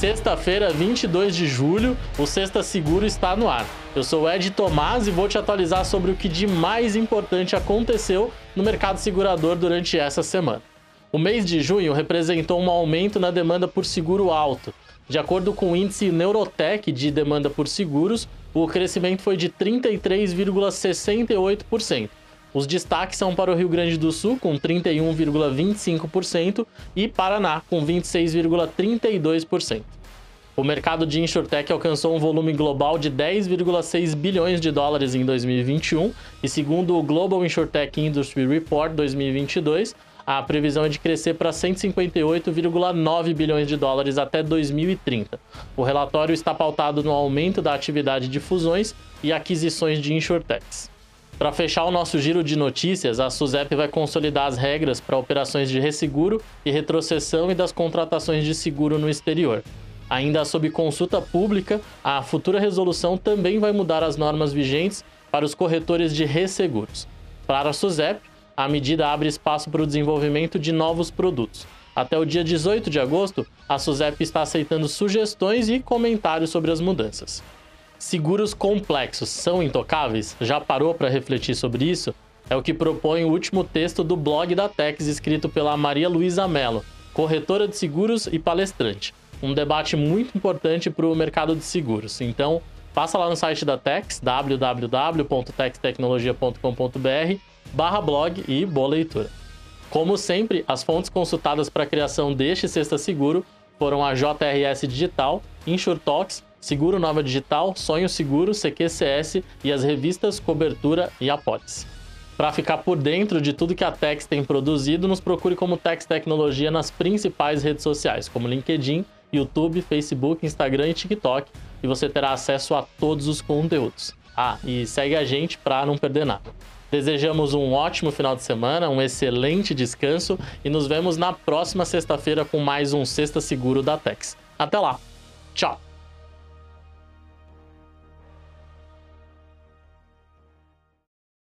Sexta-feira, 22 de julho, o Sexta Seguro está no ar. Eu sou Ed Tomás e vou te atualizar sobre o que de mais importante aconteceu no mercado segurador durante essa semana. O mês de junho representou um aumento na demanda por seguro alto. De acordo com o índice Neurotech de demanda por seguros, o crescimento foi de 33,68%. Os destaques são para o Rio Grande do Sul, com 31,25%, e Paraná, com 26,32%. O mercado de InsurTech alcançou um volume global de 10,6 bilhões de dólares em 2021, e segundo o Global InsurTech Industry Report 2022, a previsão é de crescer para 158,9 bilhões de dólares até 2030. O relatório está pautado no aumento da atividade de fusões e aquisições de InsurTechs. Para fechar o nosso giro de notícias, a SUSEP vai consolidar as regras para operações de resseguro e retrocessão e das contratações de seguro no exterior. Ainda sob consulta pública, a futura resolução também vai mudar as normas vigentes para os corretores de resseguros. Para a SUSEP, a medida abre espaço para o desenvolvimento de novos produtos. Até o dia 18 de agosto, a SUSEP está aceitando sugestões e comentários sobre as mudanças. Seguros complexos são intocáveis? Já parou para refletir sobre isso? É o que propõe o último texto do blog da Tex, escrito pela Maria Luísa Mello, corretora de seguros e palestrante. Um debate muito importante para o mercado de seguros. Então, passa lá no site da Tex, www.textecnologia.com.br barra blog e boa leitura. Como sempre, as fontes consultadas para a criação deste Sexta Seguro foram a JRS Digital, InsurTalks, Seguro Nova Digital, Sonho Seguro, CQCS e as revistas Cobertura e Apólice. Para ficar por dentro de tudo que a Tex tem produzido, nos procure como Tex Tecnologia nas principais redes sociais, como LinkedIn, YouTube, Facebook, Instagram e TikTok, e você terá acesso a todos os conteúdos. Ah, e segue a gente para não perder nada. Desejamos um ótimo final de semana, um excelente descanso e nos vemos na próxima sexta-feira com mais um Sexta Seguro da Tex. Até lá. Tchau.